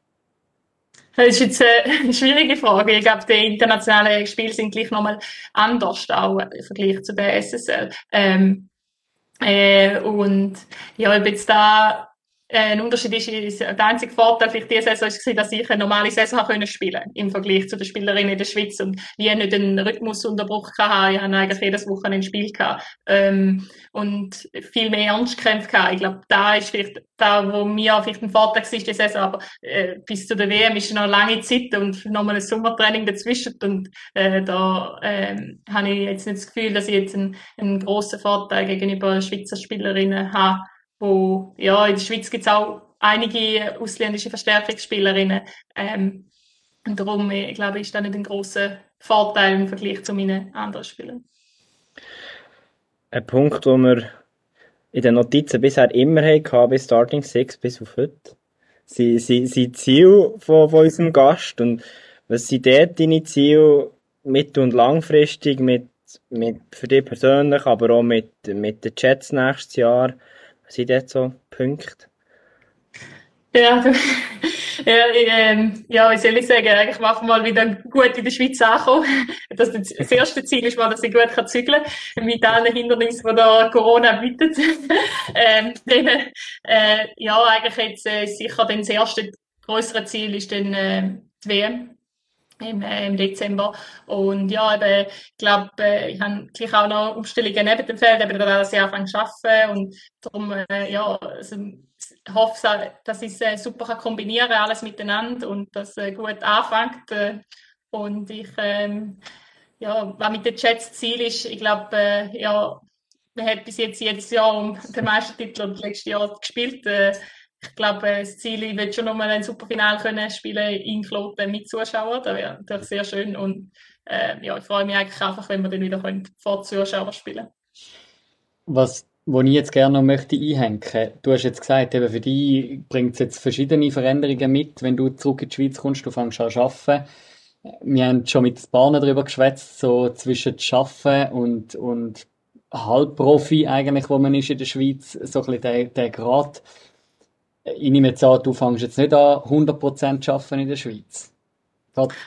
Das ist jetzt eine schwierige Frage. Ich glaube, die internationalen Spiele sind gleich nochmal anders, auch im Vergleich zu der SSL. Ähm, äh, und ja, ob jetzt da ein Unterschied ist, ist, der einzige Vorteil vielleicht diese Saison ist, dass ich eine normale Saison können spielen im Vergleich zu den Spielerinnen in der Schweiz und wie nicht einen Rhythmusunterbruch hatte. Ich habe eigentlich jedes Wochenende ein Spiel. Ähm, und viel mehr Ernstkämpfe gehabt. Ich glaube, da ist vielleicht da, wo mir vielleicht ein Vorteil war, die Saison, aber äh, bis zu der WM ist noch eine lange Zeit und nochmal ein Sommertraining dazwischen und äh, da äh, habe ich jetzt nicht das Gefühl, dass ich jetzt einen, einen grossen Vorteil gegenüber Schweizer Spielerinnen habe wo, ja, in der Schweiz gibt es auch einige ausländische Verstärkungsspielerinnen. Ähm, und darum, ich glaube ist das nicht ein großer Vorteil im Vergleich zu meinen anderen Spielern. Ein Punkt, den wir in den Notizen bisher immer hatten, bis Starting Six, bis auf heute, sind, sind, sind Ziele von, von unserem Gast. Und was sind dort deine Ziele mittel- und langfristig, mit, mit, für dich persönlich, aber auch mit, mit den Chats nächstes Jahr? Was sind dort so Punkte? Ja, du, ja, ähm, ja, wie soll ich sagen, eigentlich machen wir mal wieder gut in der Schweiz ankommen. Das, das erste Ziel ist mal, dass ich gut kann zügeln kann, mit allen Hindernissen, die da Corona bietet. ähm, dann, äh, ja, eigentlich jetzt äh, sicher dann das erste größere Ziel ist dann äh, die WM im, äh, im Dezember. Und ja, eben, ich glaube, äh, ich habe gleich auch noch Umstellungen neben dem Feld, eben da, dass ich anfange zu arbeiten und darum, äh, ja, also, ich hoffe, dass ich es äh, super kann kombinieren alles miteinander und das äh, gut anfängt. Äh, und ich, ähm, ja, was mit den Chats Ziel ist, ich glaube, ja, man hat bis jetzt jedes Jahr um den Meistertitel und letztes Jahr gespielt. Ich glaube, das Ziel ich will schon nochmal ein Superfinale können spielen in Floten mit Zuschauern. Das wäre natürlich sehr schön. Und äh, ja, ich freue mich eigentlich einfach, wenn wir dann wieder können, vor Zuschauern spielen Was wo ich jetzt gerne noch möchte einhängen. Du hast jetzt gesagt, eben für dich bringt es jetzt verschiedene Veränderungen mit, wenn du zurück in die Schweiz kommst, du fängst an zu arbeiten. Wir haben schon mit Bahnen darüber geschwätzt, so zwischen Arbeiten und, und Halbprofi eigentlich, wo man ist in der Schweiz, so ein bisschen der, der Grad. Ich nehme jetzt an, du fängst jetzt nicht an, 100% zu arbeiten in der Schweiz.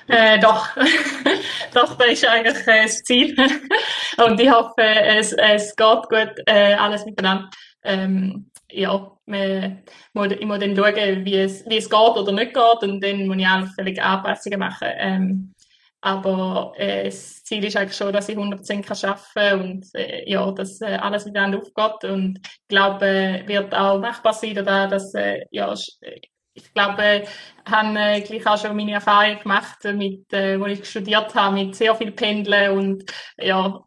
Äh, doch. doch, das ist eigentlich äh, das Ziel. Und ich hoffe, es, es geht gut, äh, alles miteinander. Ähm, ja, man, ich muss dann schauen, wie es, wie es geht oder nicht geht. Und dann muss ich auch völlig Anpassungen machen. Ähm, aber äh, das Ziel ist eigentlich schon, dass ich 100% arbeiten kann und äh, ja, dass äh, alles miteinander aufgeht. Und ich glaube, äh, wird auch machbar sein, da, dass äh, ja, ich glaube, ich habe äh, gleich auch schon meine Erfahrung gemacht, mit, äh, wo ich studiert habe, mit sehr viel Pendeln und ja,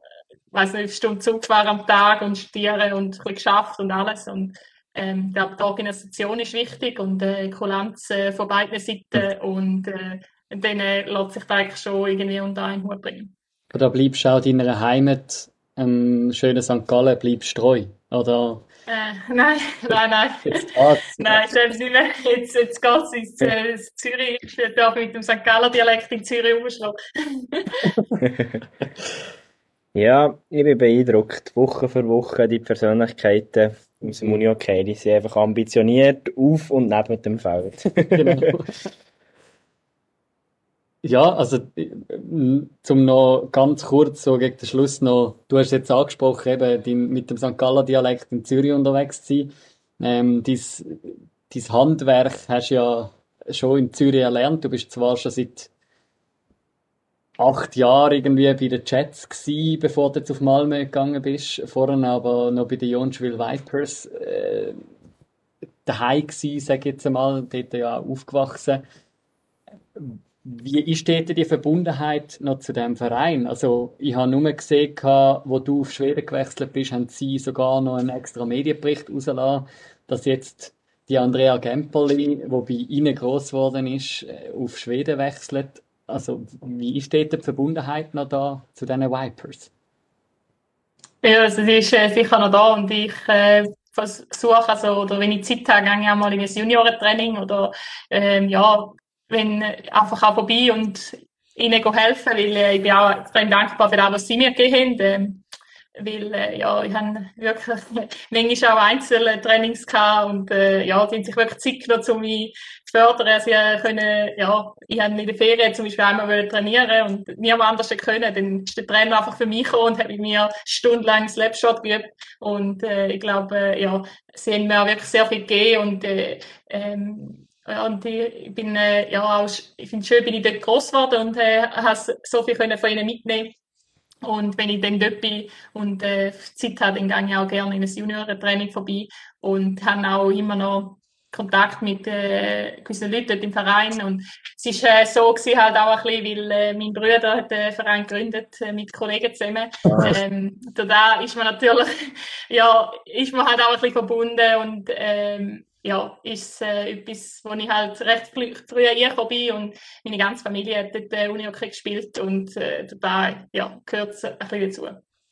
weiß nicht, Stunden Zug fahren am Tag und studieren und ein geschafft und alles. Und ähm, ich glaube, die Organisation ist wichtig und äh, Kulanz äh, von beiden Seiten und äh, dann äh, lässt sich das eigentlich schon irgendwie unter einen Hut bringen. Oder bleibst du auch deiner Heimat, ähm, schönen St. Gallen, bleibst treu? Oder? Äh, nein, nein, nein. Jetzt nein, stell nicht mehr. Jetzt, jetzt geht es ins äh, Zürich. Ich darf mit dem St. Galler Dialekt in Zürich umschlagen. ja, ich bin beeindruckt. Woche für Woche die Persönlichkeiten aus dem Uni okay, die sind einfach ambitioniert auf und neben dem Feld. genau. Ja, also zum noch ganz kurz so gegen den Schluss noch, du hast jetzt angesprochen, eben die, mit dem St. Galler Dialekt in Zürich unterwegs zu sein. Ähm, dein Handwerk hast du ja schon in Zürich erlernt. Du bist zwar schon seit acht Jahren irgendwie bei den Jets gewesen, bevor du jetzt auf Malmö gegangen bist. Vorher aber noch bei den Jonschville Vipers äh, daheim gewesen, sag ich jetzt einmal, dort ja auch aufgewachsen wie ist dort die Verbundenheit noch zu dem Verein? Also, ich habe nur gesehen, wo du auf Schweden gewechselt bist, haben sie sogar noch einen extra Medienbericht rausgelassen, dass jetzt die Andrea Gempoli, die bei ihnen gross geworden ist, äh, auf Schweden wechselt. Also, wie ist dort die Verbundenheit noch da zu diesen Vipers? Ja, also sie ist äh, sicher noch da und ich äh, versuche, also, oder wenn ich Zeit habe, gehe ich auch mal in ein Juniorentraining oder ähm, ja, wenn einfach auch vorbei und ihnen helfen, weil äh, ich bin auch extrem dankbar für das, was sie mir gegeben haben. Ähm, weil äh, ja, ich habe wirklich manchmal auch einzelne Trainings gehabt und äh, ja, die haben sich wirklich Zeit genommen, um mich zu fördern. Also, ich, können, ja, ich habe in der Ferien zum Beispiel einmal trainieren und niemand anders können. Dann ist der Trainer einfach für mich gekommen und hat mit mir stundenlang Slapshot geübt und äh, ich glaube, äh, ja, sie haben mir wirklich sehr viel gegeben und äh, ähm, und ich bin, äh, ja, auch, ich finde es schön, bin ich dort groß geworden und äh, habe so viel können von ihnen mitnehmen. Und wenn ich dann dort bin und äh, Zeit habe, dann gehe ich auch gerne in ein Juniorentraining vorbei und habe auch immer noch Kontakt mit äh, gewissen Leuten dort im Verein. Und es ist äh, so gewesen halt auch ein bisschen, weil äh, mein Bruder hat den Verein gegründet äh, mit Kollegen zusammen. Ähm, da ist man natürlich, ja, ist man halt auch ein bisschen verbunden und ähm, ja, ist äh, etwas, wo ich halt recht früh hergekommen bin und meine ganze Familie hat dort äh, Unihockey gespielt und äh, dabei ja, gehört es ein bisschen dazu.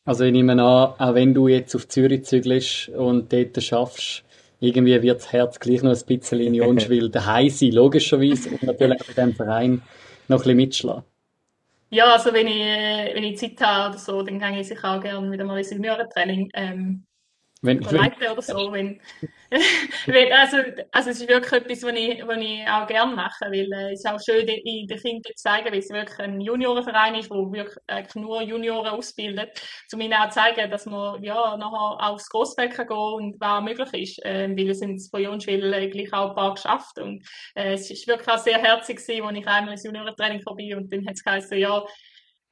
Also ich nehme an, auch wenn du jetzt auf Zürich zügelst und dort schaffst, irgendwie wird das Herz gleich noch ein bisschen in Jonswil daheim sein, logischerweise, und natürlich auch in diesem Verein noch ein bisschen mitschlagen. Ja, also wenn ich, äh, wenn ich Zeit habe oder so, dann gehe ich sicher auch gerne wieder mal ins Seniorentraining. Ähm, wenn, wenn, oder so. Wenn, wenn, also, also es ist wirklich etwas, was ich, was ich auch gerne mache, weil äh, es ist auch schön, in den Kindern zu zeigen, weil es wirklich ein Juniorenverein ist, wo wirklich äh, nur Junioren ausbildet, um ihnen auch zu zeigen, dass man ja, nachher auch aufs Grossfeld kann gehen und was möglich ist, äh, weil es sind von Jonswil äh, gleich auch ein paar geschafft und äh, es ist wirklich auch sehr herzig gewesen, als ich einmal ins Juniorentraining vorbei und dann hat es geheißen, ja,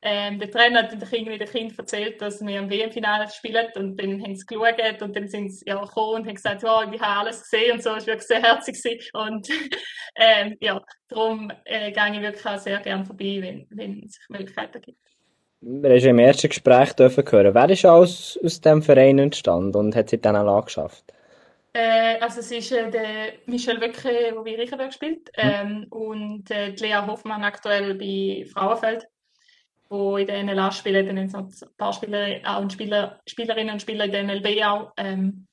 ähm, der Trainer hat den Kindern den Kind erzählt, dass wir im WM-Finale spielen und dann haben sie geschaut und dann sind sie ja gekommen und haben gesagt, oh, ich habe alles gesehen und so, es war wirklich sehr herzig gewesen. und ähm, ja, darum äh, gehe ich wirklich auch sehr gerne vorbei, wenn, wenn es sich Möglichkeiten gibt. Wir haben im ersten Gespräch dürfen hören. Wer ist aus, aus diesem Verein entstanden und hat sich dann auch geschafft? Äh, also es ist äh, der Michel Wöcke, der bei Riechenberg spielt hm. ähm, und äh, Lea Hoffmann aktuell bei Frauenfeld die in der NLA spielen. Dann sind es noch ein paar Spieler, auch Spieler, Spielerinnen und Spieler in der NLB auch. Ähm,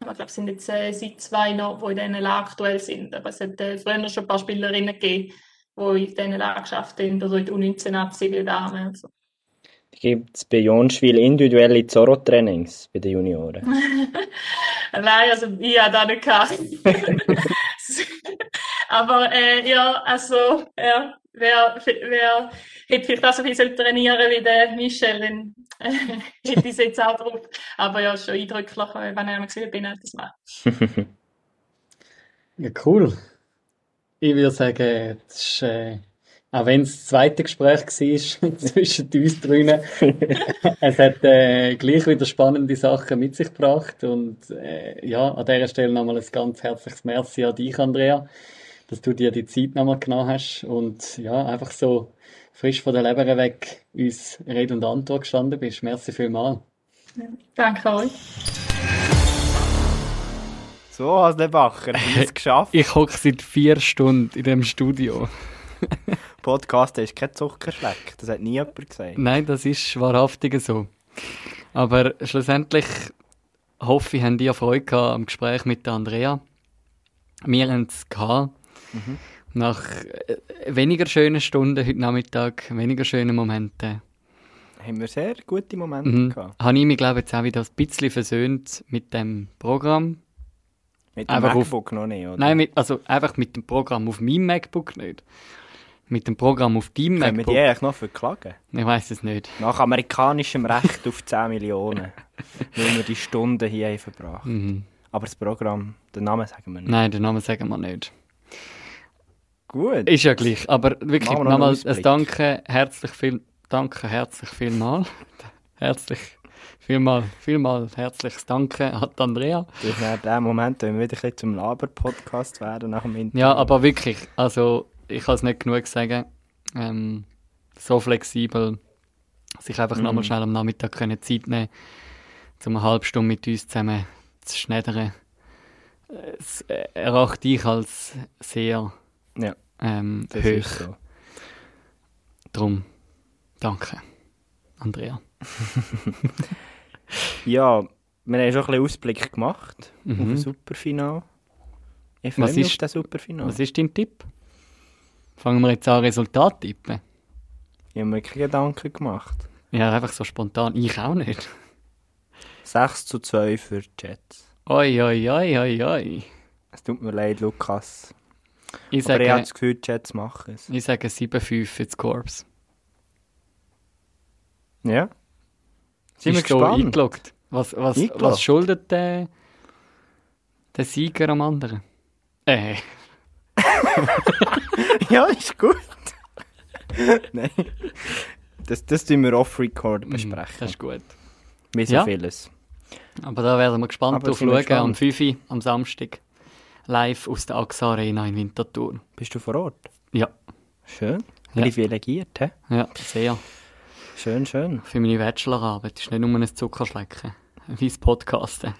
ich glaube, es sind jetzt äh, seit zwei noch, die in der NLA aktuell sind. Aber es hat äh, früher schon ein paar Spielerinnen gegeben, die in der NLA geschafft haben, also in der U19 Damen und so. Gibt es bei Jonschwil individuelle Zorro-Trainings bei den Junioren? Nein, also ich habe das nicht gehabt. Aber äh, ja, also ja, wer, wer hätte vielleicht auch so viel trainieren wie der Michel, dann äh, hätte ich es jetzt auch drauf. Aber ja, schon eindrücklich, wenn er mal gesehen bin, das macht. ja, cool. Ich würde sagen, das ist, äh, auch wenn es das zweite Gespräch war zwischen uns drinnen, es hat äh, gleich wieder spannende Sachen mit sich gebracht. Und äh, ja, an dieser Stelle nochmal ein ganz herzliches Merci an dich, Andrea dass du dir die Zeit nochmal genommen hast und ja, einfach so frisch von der Leber weg uns Rede und Antwort gestanden bist. Merci vielmals. Ja, danke euch. So, Haslebacher, hast du es geschafft? Ich hocke seit vier Stunden in dem Studio. Podcast ist kein Zuckerschleck, das hat nie jemand gesagt. Nein, das ist wahrhaftig so. Aber schlussendlich hoffe ich, habt ihr Freude am Gespräch mit Andrea. Wir haben es gehabt. Mhm. Nach äh, weniger schönen Stunden heute Nachmittag, weniger schönen Momenten. Haben wir sehr gute Momente mhm. gehabt. Habe ich mich, glaube ich, jetzt auch wieder ein bisschen versöhnt mit dem Programm. Mit dem einfach MacBook auf, noch nicht, oder? Nein, mit, also einfach mit dem Programm auf meinem MacBook nicht. Mit dem Programm auf deinem Können MacBook. Können wir die eigentlich noch verklagen? Ich weiß es nicht. Nach amerikanischem Recht auf 10 Millionen. weil wir die Stunden hier haben verbracht. Mhm. Aber das Programm, den Namen sagen wir nicht. Nein, den Namen sagen wir nicht. Gut. Ist ja gleich. Aber wirklich nochmal ein Danke, herzlich viel, danke, herzlich vielmal. herzlich vielmal, vielmal herzliches Danke an Andrea. Das in dem Moment, wenn wir wieder zum Laber-Podcast werden nach dem Interview. Ja, aber wirklich, also ich kann es nicht genug sagen. Ähm, so flexibel, sich einfach mm. nochmal schnell am Nachmittag können Zeit nehmen, um eine halbe Stunde mit uns zusammen zu schneidern. Das äh, erachte ich als sehr ja ähm, hoch. So. Drum, danke, Andrea. ja, wir haben schon ein bisschen Ausblick gemacht mhm. auf ein Superfinal. Ich freue was mich ist, auf das Superfinal. Was ist dein Tipp? Fangen wir jetzt an, Resultat tippen? Ich habe mir keine Gedanken gemacht. Ja, einfach so spontan. Ich auch nicht. 6 zu 2 für die Jets. Oi, oi, oi, oi, oi. Es tut mir leid, Lukas. Ich Aber ich habe sage, das Gefühl, die Jets machen es. ich sage 7-5 für das Corps. Ja. Sind wir Bist du gespannt? eingeloggt? Was, was, Eingeloggt? was schuldet der, der Sieger am anderen? Äh, ja, ist gut. Nein. Das, das tun wir off-record besprechen. Mhm, Das ist gut. Wie so Ja. vieles. Aber da werden wir gespannt Aber drauf sind wir schauen. Am gespannt. 5 Uhr am Samstag. Live aus der AXA Arena in Winterthur. Bist du vor Ort? Ja, Schön. Ja. Privilegiert, hä? ja, sehr. Schön, schön. Für meine Bachelorarbeit ist nicht nur ein Zuckerschlecken. Wie das Podcasten.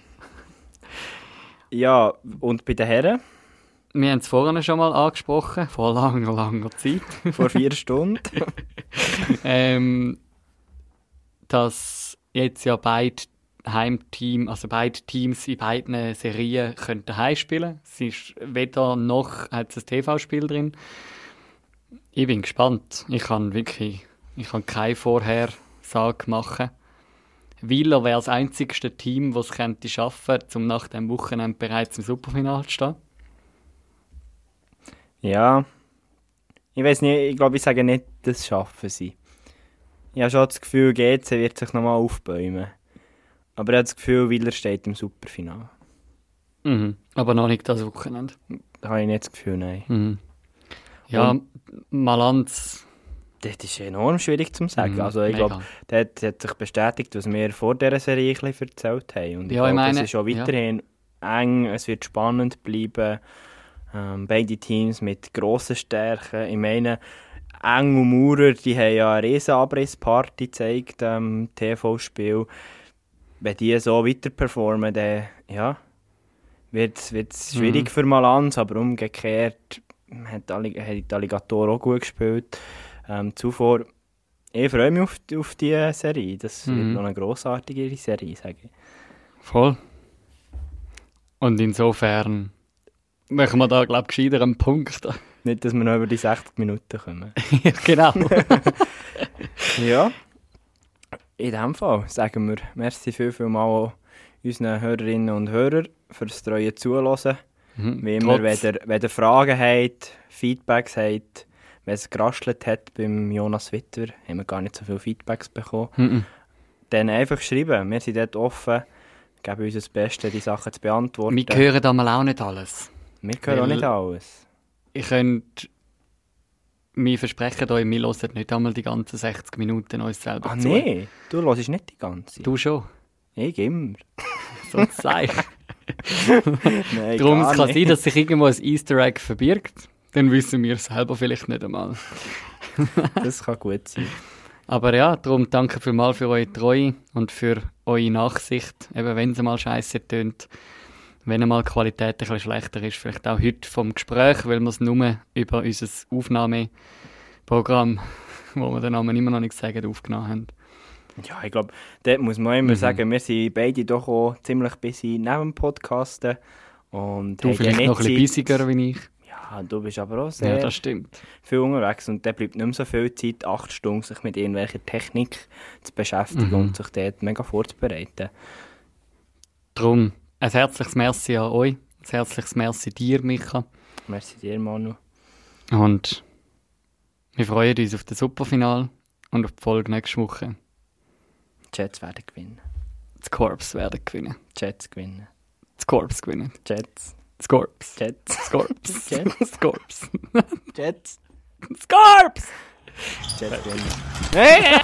Ja, und bei den Herren? Wir haben es vorhin schon mal angesprochen, vor langer, langer Zeit. Vor vier Stunden. ähm, dass jetzt ja beide Heimteam, also beide Teams in beiden Serien können daheim spielen. Es ist weder noch hat ein TV-Spiel drin. Ich bin gespannt. Ich kann wirklich, ich kann keine Vorhersage machen. Wieler wäre das einzigste Team, das es könnte schaffen, um nach dem Wochenende bereits im Superfinale zu stehen. Ja. Ich weiß nicht, ich glaube, ich sage nicht, das schaffen sie. Ich habe schon das Gefühl, GC wird sich nochmal aufbäumen. Aber ich habe das Gefühl, Willer steht im Superfinale. Mhm. Aber noch nicht das Wochenende. Da habe ich nicht das Gefühl, nein. Mhm. Ja, Malanz. Das ist enorm schwierig zu sagen. Mhm, also ich glaube, das hat, sich bestätigt, was wir vor dieser Serie ein bisschen erzählt haben. Und ich Ja, ich glaube, meine, es ist auch ja. weiterhin eng, es wird spannend bleiben. Ähm, beide Teams mit grossen Stärken. Ich meine, Eng und Maurer, die haben ja eine riesen Abrissparty gezeigt im TV-Spiel. Wenn die so weiter performen, dann ja, wird es Mhm. schwierig für Malanz, aber umgekehrt hat, Alli- hat die Alligator auch gut gespielt. Ähm, zuvor, ich freue mich auf, auf die Serie. Das Mhm. wird noch eine grossartige Serie, sage ich. Voll. Und insofern machen wir da, glaube ich, gescheiter einen Punkt. Nicht, dass wir noch über die 60 Minuten kommen. ja, genau. ja. In dem Fall sagen wir merci viel, viel mal auch unseren Hörerinnen und Hörern fürs treue Zuhören. Mhm, Wie immer, wenn ihr, wenn ihr Fragen habt, Feedbacks habt, wenn es geraschelt hat beim Jonas Witter, haben wir gar nicht so viele Feedbacks bekommen, Mhm. dann einfach schreiben. Wir sind dort offen, geben uns das Beste, die Sachen zu beantworten. Wir hören da mal auch nicht alles. Wir hören auch Weil- nicht alles. Ich könnte mir versprechen euch, wir hören nicht einmal die ganzen 60 Minuten uns selber Ah zu. nee, du hörst nicht die ganze. Du schon. Ich immer. So Zeichen. Nein, Darum es kann nicht. sein, dass sich irgendwo ein Easter Egg verbirgt. Dann wissen wir es selber vielleicht nicht einmal. Das kann gut sein. Aber ja, darum danke vielmals für eure Treue und für eure Nachsicht. Eben, wenn es mal scheiße tönt, wenn einmal die Qualität ein bisschen schlechter ist, vielleicht auch heute vom Gespräch, weil wir es nur über unser Aufnahmeprogramm, wo wir den Namen immer noch nicht sagen, aufgenommen haben. Ja, ich glaube, dort muss man immer Mhm. sagen, wir sind beide doch auch ziemlich busy neben dem Podcasten. Und Du vielleicht ja noch ein bisschen busiger wie ich. Ja, du bist aber auch Ja, sehr das stimmt. viel unterwegs und da bleibt nicht mehr so viel Zeit, acht Stunden sich mit irgendwelcher Technik zu beschäftigen Mhm. und sich dort mega vorzubereiten. Darum ein herzliches Merci an euch, ein herzliches Merci dir, Micha. Merci dir, Manu. Und wir freuen uns auf das Superfinal und auf die Folge nächste Woche. Die Jets werden gewinnen. Das Corps werden gewinnen. Die Jets gewinnen. Das Corps gewinnen. Jets. Das Corps. Jets. Das Corps. Jets. Das Corps. Jets. Das Corps! Jets gewinnen.